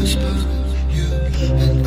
whisper you